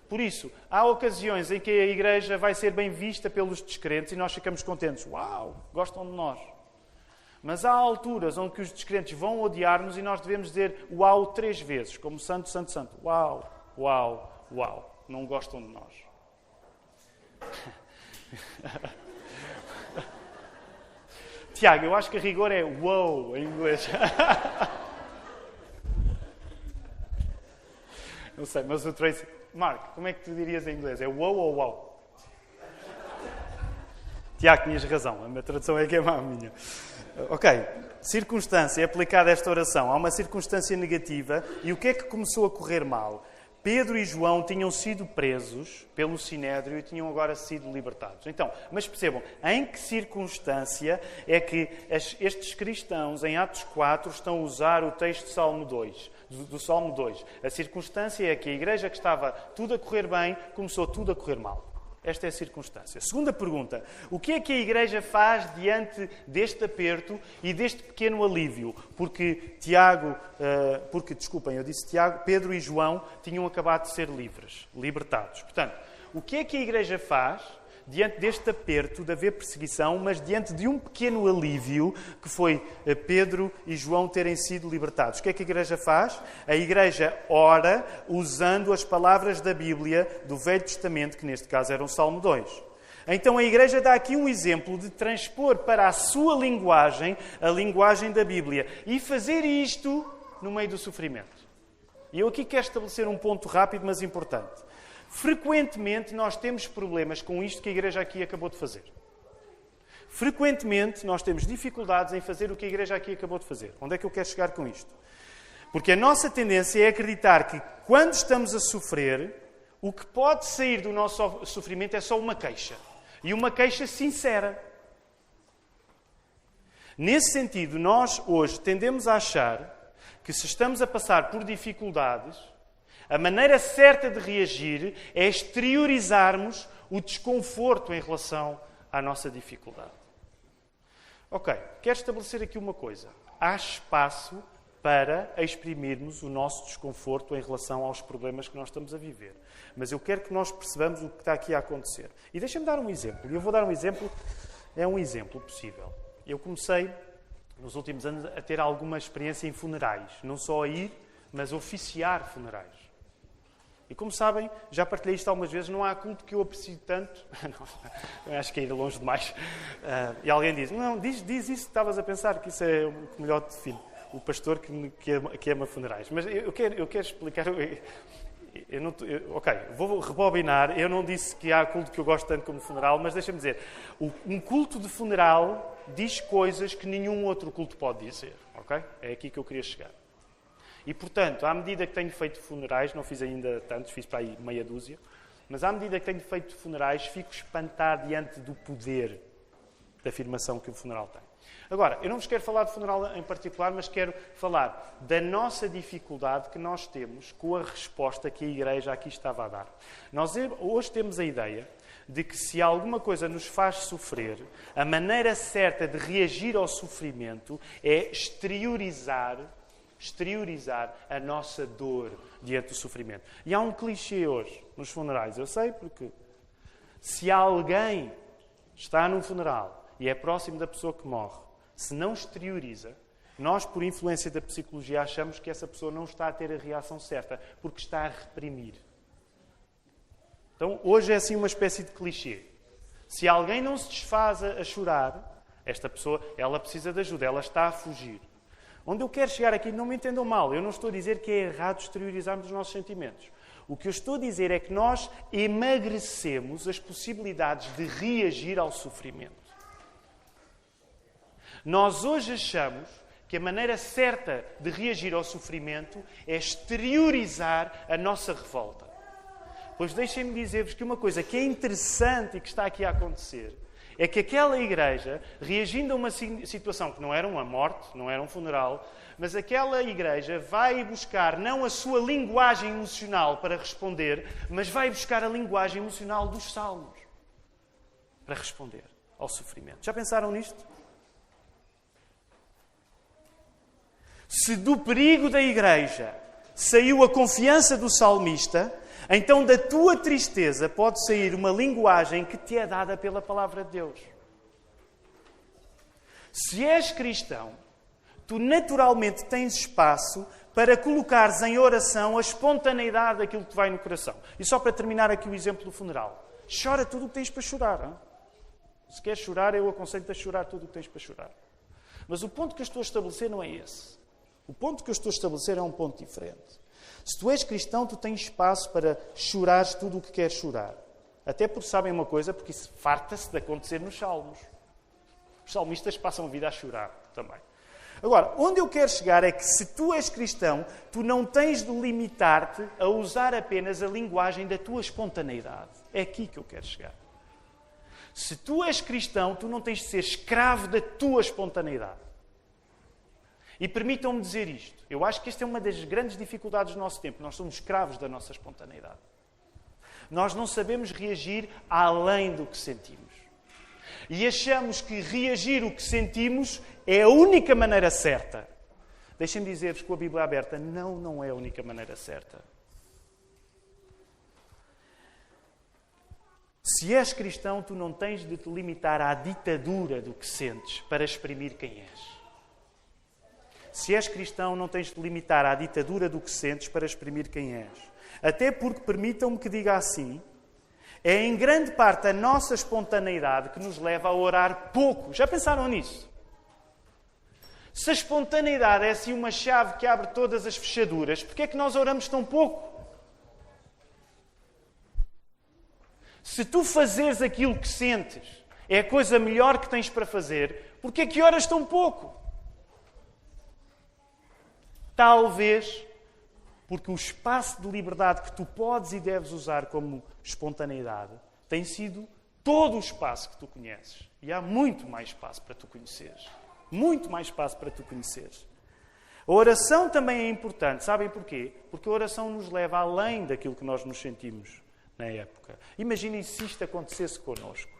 Por isso, há ocasiões em que a igreja vai ser bem vista pelos descrentes e nós ficamos contentes. Uau, gostam de nós. Mas há alturas onde os descrentes vão odiar-nos e nós devemos dizer uau três vezes, como santo, santo, santo. Uau, uau, uau. Não gostam de nós. Tiago, eu acho que a rigor é wow em inglês. Não sei, mas o Tracy. Mark, como é que tu dirias em inglês? É wow ou wow? Tiago, tinhas razão, a minha tradução é que é má a minha. Ok, circunstância, é aplicada esta oração. Há uma circunstância negativa e o que é que começou a correr mal? Pedro e João tinham sido presos pelo Sinédrio e tinham agora sido libertados. Então, mas percebam, em que circunstância é que estes cristãos, em Atos 4, estão a usar o texto de Salmo 2, do, do Salmo 2? A circunstância é que a igreja que estava tudo a correr bem, começou tudo a correr mal. Esta é a circunstância. Segunda pergunta: o que é que a Igreja faz diante deste aperto e deste pequeno alívio? Porque Tiago, uh, porque, desculpem, eu disse Tiago, Pedro e João tinham acabado de ser livres, libertados. Portanto, o que é que a Igreja faz diante deste aperto de haver perseguição, mas diante de um pequeno alívio que foi eh, Pedro e João terem sido libertados. O que é que a Igreja faz? A Igreja ora usando as palavras da Bíblia do Velho Testamento, que neste caso era o Salmo 2. Então a Igreja dá aqui um exemplo de transpor para a sua linguagem a linguagem da Bíblia e fazer isto no meio do sofrimento. E eu aqui quero estabelecer um ponto rápido, mas importante. Frequentemente nós temos problemas com isto que a igreja aqui acabou de fazer. Frequentemente nós temos dificuldades em fazer o que a igreja aqui acabou de fazer. Onde é que eu quero chegar com isto? Porque a nossa tendência é acreditar que quando estamos a sofrer, o que pode sair do nosso sofrimento é só uma queixa. E uma queixa sincera. Nesse sentido, nós hoje tendemos a achar que se estamos a passar por dificuldades, a maneira certa de reagir é exteriorizarmos o desconforto em relação à nossa dificuldade. Ok, quero estabelecer aqui uma coisa. Há espaço para exprimirmos o nosso desconforto em relação aos problemas que nós estamos a viver. Mas eu quero que nós percebamos o que está aqui a acontecer. E deixem-me dar um exemplo. E eu vou dar um exemplo, é um exemplo possível. Eu comecei, nos últimos anos, a ter alguma experiência em funerais. Não só a ir, mas oficiar funerais. E como sabem, já partilhei isto algumas vezes, não há culto que eu aprecie tanto. não, acho que é ir longe demais. Uh, e alguém diz: Não, diz, diz isso que estavas a pensar, que isso é o que melhor define. O pastor que, que, ama, que ama funerais. Mas eu quero, eu quero explicar. Eu, não, eu, ok, vou rebobinar. Eu não disse que há culto que eu gosto tanto como funeral, mas deixa-me dizer: um culto de funeral diz coisas que nenhum outro culto pode dizer. Ok? É aqui que eu queria chegar. E, portanto, à medida que tenho feito funerais, não fiz ainda tantos, fiz para aí meia dúzia, mas à medida que tenho feito funerais, fico espantado diante do poder da afirmação que o funeral tem. Agora, eu não vos quero falar de funeral em particular, mas quero falar da nossa dificuldade que nós temos com a resposta que a Igreja aqui estava a dar. Nós hoje temos a ideia de que se alguma coisa nos faz sofrer, a maneira certa de reagir ao sofrimento é exteriorizar exteriorizar a nossa dor diante do sofrimento. E há um clichê hoje nos funerais, eu sei porque se alguém está num funeral e é próximo da pessoa que morre, se não exterioriza, nós, por influência da psicologia, achamos que essa pessoa não está a ter a reação certa, porque está a reprimir. Então, hoje é assim uma espécie de clichê. Se alguém não se desfaz a chorar, esta pessoa, ela precisa de ajuda, ela está a fugir. Onde eu quero chegar aqui, não me entendam mal, eu não estou a dizer que é errado exteriorizarmos os nossos sentimentos. O que eu estou a dizer é que nós emagrecemos as possibilidades de reagir ao sofrimento. Nós hoje achamos que a maneira certa de reagir ao sofrimento é exteriorizar a nossa revolta. Pois deixem-me dizer-vos que uma coisa que é interessante e que está aqui a acontecer é que aquela igreja, reagindo a uma situação que não era uma morte, não era um funeral, mas aquela igreja vai buscar não a sua linguagem emocional para responder, mas vai buscar a linguagem emocional dos salmos para responder ao sofrimento. Já pensaram nisto? Se do perigo da igreja saiu a confiança do salmista, então da tua tristeza pode sair uma linguagem que te é dada pela palavra de Deus. Se és cristão, tu naturalmente tens espaço para colocares em oração a espontaneidade daquilo que te vai no coração. E só para terminar aqui o exemplo do funeral. Chora tudo o que tens para chorar. Hein? Se queres chorar, eu aconselho-te a chorar tudo o que tens para chorar. Mas o ponto que eu estou a estabelecer não é esse. O ponto que eu estou a estabelecer é um ponto diferente. Se tu és cristão, tu tens espaço para chorares tudo o que queres chorar. Até porque sabem uma coisa, porque isso farta-se de acontecer nos salmos. Os salmistas passam a vida a chorar também. Agora, onde eu quero chegar é que se tu és cristão, tu não tens de limitar-te a usar apenas a linguagem da tua espontaneidade. É aqui que eu quero chegar. Se tu és cristão, tu não tens de ser escravo da tua espontaneidade. E permitam-me dizer isto. Eu acho que esta é uma das grandes dificuldades do nosso tempo. Nós somos escravos da nossa espontaneidade. Nós não sabemos reagir além do que sentimos. E achamos que reagir o que sentimos é a única maneira certa. Deixem-me dizer-vos com a Bíblia aberta: não, não é a única maneira certa. Se és cristão, tu não tens de te limitar à ditadura do que sentes para exprimir quem és. Se és cristão, não tens de limitar à ditadura do que sentes para exprimir quem és. Até porque, permitam-me que diga assim, é em grande parte a nossa espontaneidade que nos leva a orar pouco. Já pensaram nisso? Se a espontaneidade é assim uma chave que abre todas as fechaduras, porquê é que nós oramos tão pouco? Se tu fazeres aquilo que sentes é a coisa melhor que tens para fazer, porquê é que oras tão pouco? Talvez porque o espaço de liberdade que tu podes e deves usar como espontaneidade tem sido todo o espaço que tu conheces. E há muito mais espaço para tu conheceres. Muito mais espaço para tu conheceres. A oração também é importante. Sabem porquê? Porque a oração nos leva além daquilo que nós nos sentimos na época. Imaginem se isto acontecesse connosco.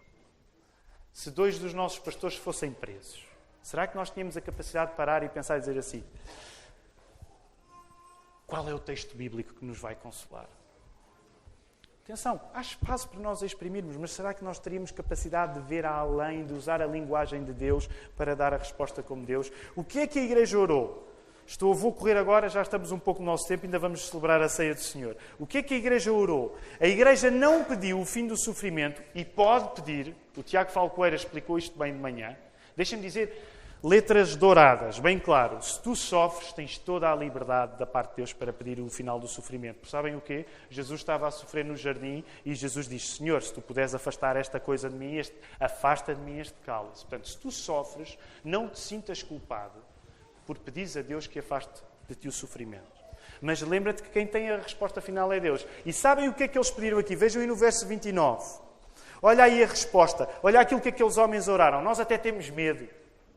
Se dois dos nossos pastores fossem presos. Será que nós tínhamos a capacidade de parar e pensar e dizer assim: qual é o texto bíblico que nos vai consolar? Atenção, há espaço para nós exprimirmos, mas será que nós teríamos capacidade de ver além, de usar a linguagem de Deus para dar a resposta como Deus? O que é que a igreja orou? Estou, vou correr agora, já estamos um pouco no nosso tempo, ainda vamos celebrar a ceia do Senhor. O que é que a igreja orou? A igreja não pediu o fim do sofrimento e pode pedir, o Tiago Falcoeira explicou isto bem de manhã. Deixem-me dizer, letras douradas, bem claro. Se tu sofres, tens toda a liberdade da parte de Deus para pedir o final do sofrimento. Sabem o quê? Jesus estava a sofrer no jardim e Jesus diz: Senhor, se tu puderes afastar esta coisa de mim, este, afasta de mim este cálice. Portanto, se tu sofres, não te sintas culpado por pedir a Deus que afaste de ti o sofrimento. Mas lembra-te que quem tem a resposta final é Deus. E sabem o que é que eles pediram aqui? Vejam aí no verso 29. Olha aí a resposta. Olha aquilo que aqueles homens oraram. Nós até temos medo.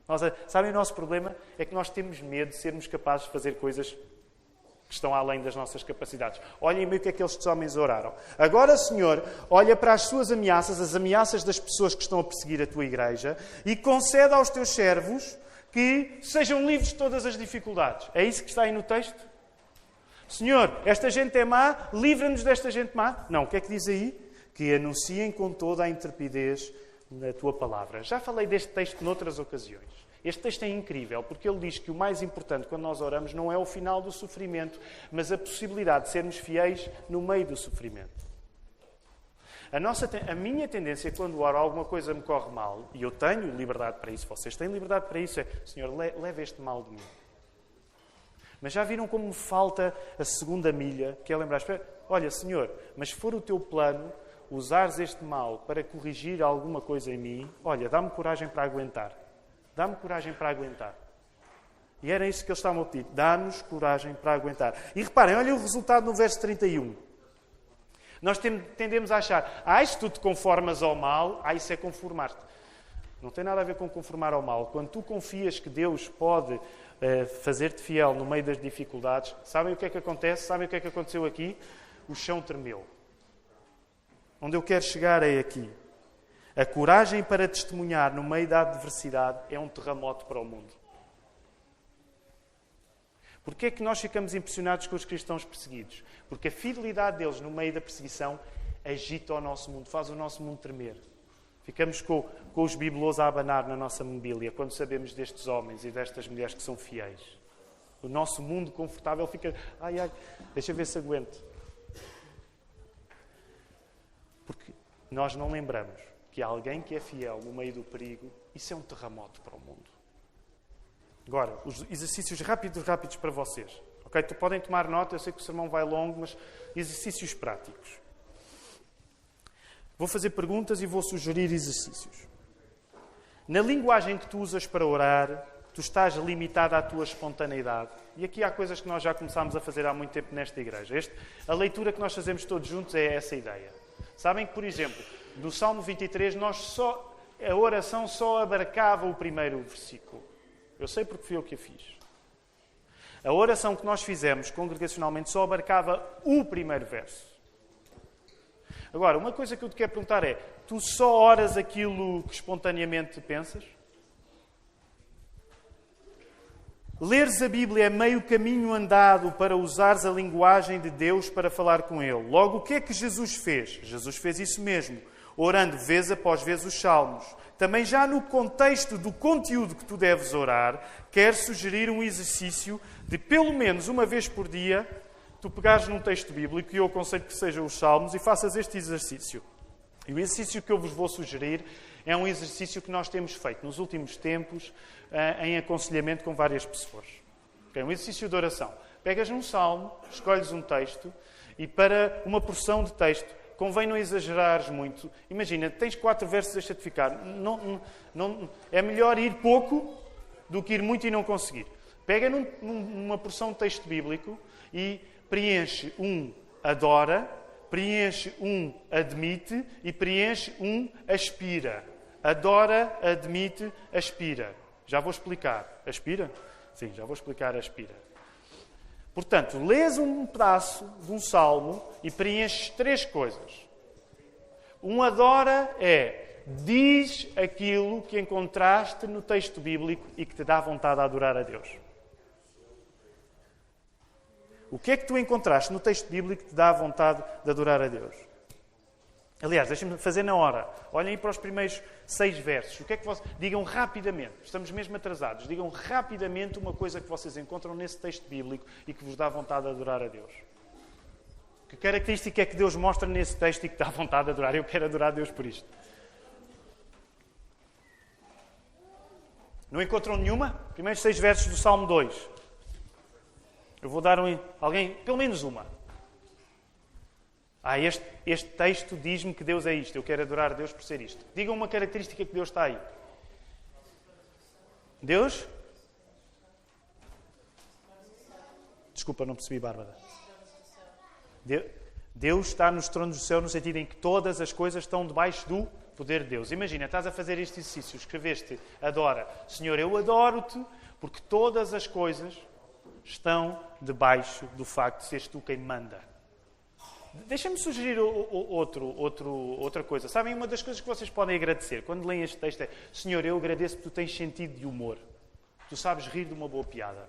Nós, sabem, o nosso problema é que nós temos medo de sermos capazes de fazer coisas que estão além das nossas capacidades. Olhem bem o que é que estes homens oraram. Agora, Senhor, olha para as suas ameaças, as ameaças das pessoas que estão a perseguir a tua igreja, e conceda aos teus servos que sejam livres de todas as dificuldades. É isso que está aí no texto? Senhor, esta gente é má, livra-nos desta gente má. Não, o que é que diz aí? Que anunciem com toda a intrepidez na tua palavra. Já falei deste texto noutras ocasiões. Este texto é incrível porque ele diz que o mais importante quando nós oramos não é o final do sofrimento, mas a possibilidade de sermos fiéis no meio do sofrimento. A, nossa, a minha tendência quando oro alguma coisa me corre mal, e eu tenho liberdade para isso, vocês têm liberdade para isso, é Senhor, leve este mal de mim. Mas já viram como me falta a segunda milha, que é lembrar, olha, Senhor, mas se for o teu plano, usares este mal para corrigir alguma coisa em mim, olha, dá-me coragem para aguentar. Dá-me coragem para aguentar. E era isso que eles estavam a pedir. Dá-nos coragem para aguentar. E reparem, olha o resultado no verso 31. Nós tendemos a achar, ah, se tu te conformas ao mal, ah, isso é conformar-te. Não tem nada a ver com conformar ao mal. Quando tu confias que Deus pode eh, fazer-te fiel no meio das dificuldades, sabem o que é que acontece? Sabem o que é que aconteceu aqui? O chão tremeu. Onde eu quero chegar é aqui. A coragem para testemunhar no meio da adversidade é um terremoto para o mundo. Porquê é que nós ficamos impressionados com os cristãos perseguidos? Porque a fidelidade deles no meio da perseguição agita o nosso mundo, faz o nosso mundo tremer. Ficamos com, com os bibelôs a abanar na nossa mobília quando sabemos destes homens e destas mulheres que são fiéis. O nosso mundo confortável fica. Ai, ai, deixa ver se aguento. Porque nós não lembramos que alguém que é fiel no meio do perigo, isso é um terremoto para o mundo. Agora, os exercícios rápidos, rápidos para vocês. Ok? Podem tomar nota, eu sei que o sermão vai longo, mas exercícios práticos. Vou fazer perguntas e vou sugerir exercícios. Na linguagem que tu usas para orar, tu estás limitado à tua espontaneidade. E aqui há coisas que nós já começámos a fazer há muito tempo nesta igreja. Este, a leitura que nós fazemos todos juntos é essa ideia. Sabem que, por exemplo, no Salmo 23, nós só, a oração só abarcava o primeiro versículo. Eu sei porque fui eu que a fiz. A oração que nós fizemos congregacionalmente só abarcava o primeiro verso. Agora, uma coisa que eu te quero perguntar é: tu só oras aquilo que espontaneamente pensas? Leres a Bíblia é meio caminho andado para usares a linguagem de Deus para falar com Ele. Logo, o que é que Jesus fez? Jesus fez isso mesmo, orando vez após vez os salmos. Também, já no contexto do conteúdo que tu deves orar, quero sugerir um exercício de pelo menos uma vez por dia tu pegares num texto bíblico, e eu aconselho que sejam os Salmos, e faças este exercício. E o exercício que eu vos vou sugerir é um exercício que nós temos feito nos últimos tempos em aconselhamento com várias pessoas. É um exercício de oração. Pegas num salmo, escolhes um texto e para uma porção de texto convém não exagerares muito. Imagina, tens quatro versos, deixa-te ficar. Não, não, é melhor ir pouco do que ir muito e não conseguir. Pega num, numa porção de texto bíblico e preenche um adora, preenche um admite e preenche um aspira. Adora, admite, aspira. Já vou explicar. Aspira? Sim, já vou explicar aspira. Portanto, lês um pedaço de um salmo e preenches três coisas. Um adora é diz aquilo que encontraste no texto bíblico e que te dá vontade de adorar a Deus. O que é que tu encontraste no texto bíblico que te dá vontade de adorar a Deus? Aliás, deixem-me fazer na hora. Olhem para os primeiros seis versos. O que é que vocês... Digam rapidamente, estamos mesmo atrasados, digam rapidamente uma coisa que vocês encontram nesse texto bíblico e que vos dá vontade de adorar a Deus. Que característica é que Deus mostra nesse texto e que dá vontade de adorar? Eu quero adorar a Deus por isto. Não encontram nenhuma? Primeiros seis versos do Salmo 2. Eu vou dar um, alguém, pelo menos uma. Ah, este, este texto diz-me que Deus é isto. Eu quero adorar Deus por ser isto. Digam uma característica que Deus está aí. Deus? Desculpa, não percebi, Bárbara. Deus está nos tronos do céu no sentido em que todas as coisas estão debaixo do poder de Deus. Imagina, estás a fazer este exercício, escreveste, adora. Senhor, eu adoro-te porque todas as coisas estão debaixo do facto de seres tu quem manda. Deixa-me sugerir outro, outro, outra coisa. Sabem, uma das coisas que vocês podem agradecer quando leem este texto é: Senhor, eu agradeço que tu tens sentido de humor. Tu sabes rir de uma boa piada.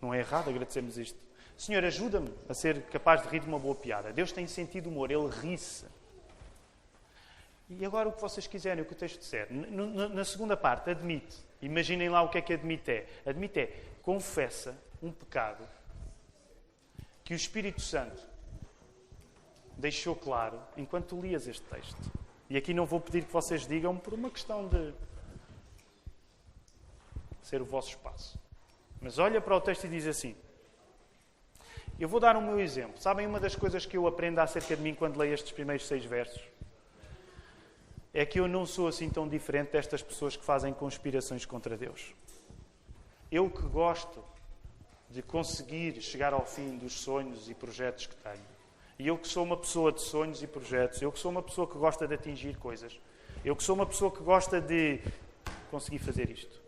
Não é errado agradecermos isto. Senhor, ajuda-me a ser capaz de rir de uma boa piada. Deus tem sentido de humor, Ele ri-se. E agora o que vocês quiserem, o que o texto disser. Na segunda parte, admite. Imaginem lá o que é que admite é. Admite é, confessa um pecado que o Espírito Santo deixou claro enquanto lias este texto. E aqui não vou pedir que vocês digam por uma questão de ser o vosso espaço. Mas olha para o texto e diz assim: Eu vou dar o meu exemplo. Sabem uma das coisas que eu aprendo acerca de mim quando leio estes primeiros seis versos? É que eu não sou assim tão diferente destas pessoas que fazem conspirações contra Deus. Eu que gosto de conseguir chegar ao fim dos sonhos e projetos que tenho E eu que sou uma pessoa de sonhos e projetos, eu que sou uma pessoa que gosta de atingir coisas, eu que sou uma pessoa que gosta de conseguir fazer isto.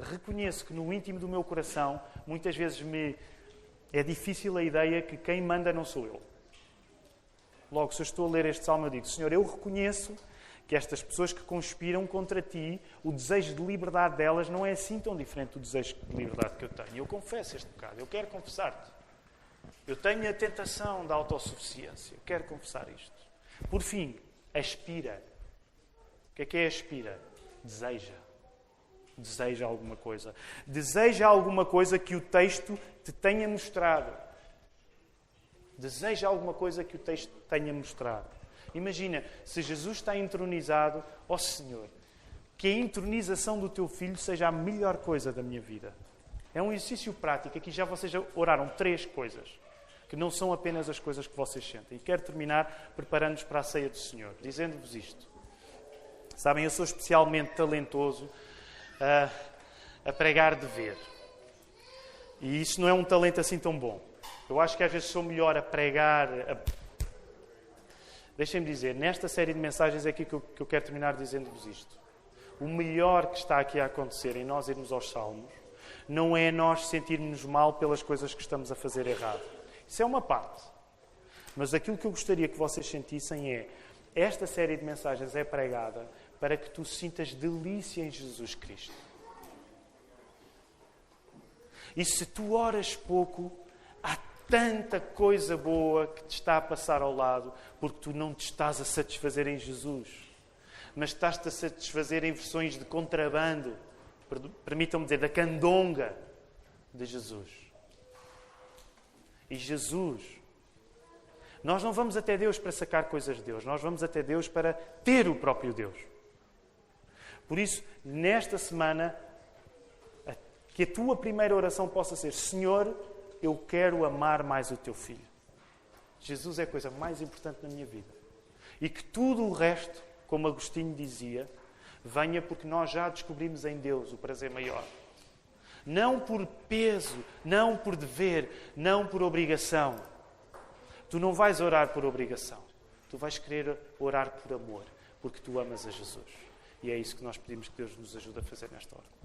Reconheço que no íntimo do meu coração, muitas vezes me é difícil a ideia que quem manda não sou eu. Logo, se eu estou a ler este salmo, eu digo: Senhor, eu reconheço que estas pessoas que conspiram contra ti, o desejo de liberdade delas não é assim tão diferente do desejo de liberdade que eu tenho. Eu confesso este pecado, eu quero confessar-te. Eu tenho a tentação da autossuficiência, quero confessar isto. Por fim, aspira. O que é que é aspira? Deseja. Deseja alguma coisa. Deseja alguma coisa que o texto te tenha mostrado. Deseja alguma coisa que o texto tenha mostrado. Imagina, se Jesus está entronizado, ó oh Senhor, que a entronização do teu filho seja a melhor coisa da minha vida. É um exercício prático. Aqui já vocês oraram três coisas, que não são apenas as coisas que vocês sentem. E quero terminar preparando-nos para a ceia do Senhor, dizendo-vos isto. Sabem, eu sou especialmente talentoso a, a pregar de ver. E isso não é um talento assim tão bom. Eu acho que às vezes sou melhor a pregar. A... Deixem-me dizer, nesta série de mensagens é aqui que eu, que eu quero terminar dizendo-vos isto. O melhor que está aqui a acontecer em nós irmos aos Salmos não é nós sentirmos mal pelas coisas que estamos a fazer errado. Isso é uma parte. Mas aquilo que eu gostaria que vocês sentissem é: esta série de mensagens é pregada para que tu sintas delícia em Jesus Cristo. E se tu oras pouco, há tanta coisa boa que te está a passar ao lado, porque tu não te estás a satisfazer em Jesus, mas estás-te a satisfazer em versões de contrabando, permitam-me dizer, da candonga de Jesus. E Jesus, nós não vamos até Deus para sacar coisas de Deus, nós vamos até Deus para ter o próprio Deus. Por isso, nesta semana, que a tua primeira oração possa ser: Senhor, eu quero amar mais o teu filho. Jesus é a coisa mais importante na minha vida. E que tudo o resto, como Agostinho dizia, venha porque nós já descobrimos em Deus o prazer maior. Não por peso, não por dever, não por obrigação. Tu não vais orar por obrigação. Tu vais querer orar por amor, porque tu amas a Jesus. E é isso que nós pedimos que Deus nos ajude a fazer nesta hora.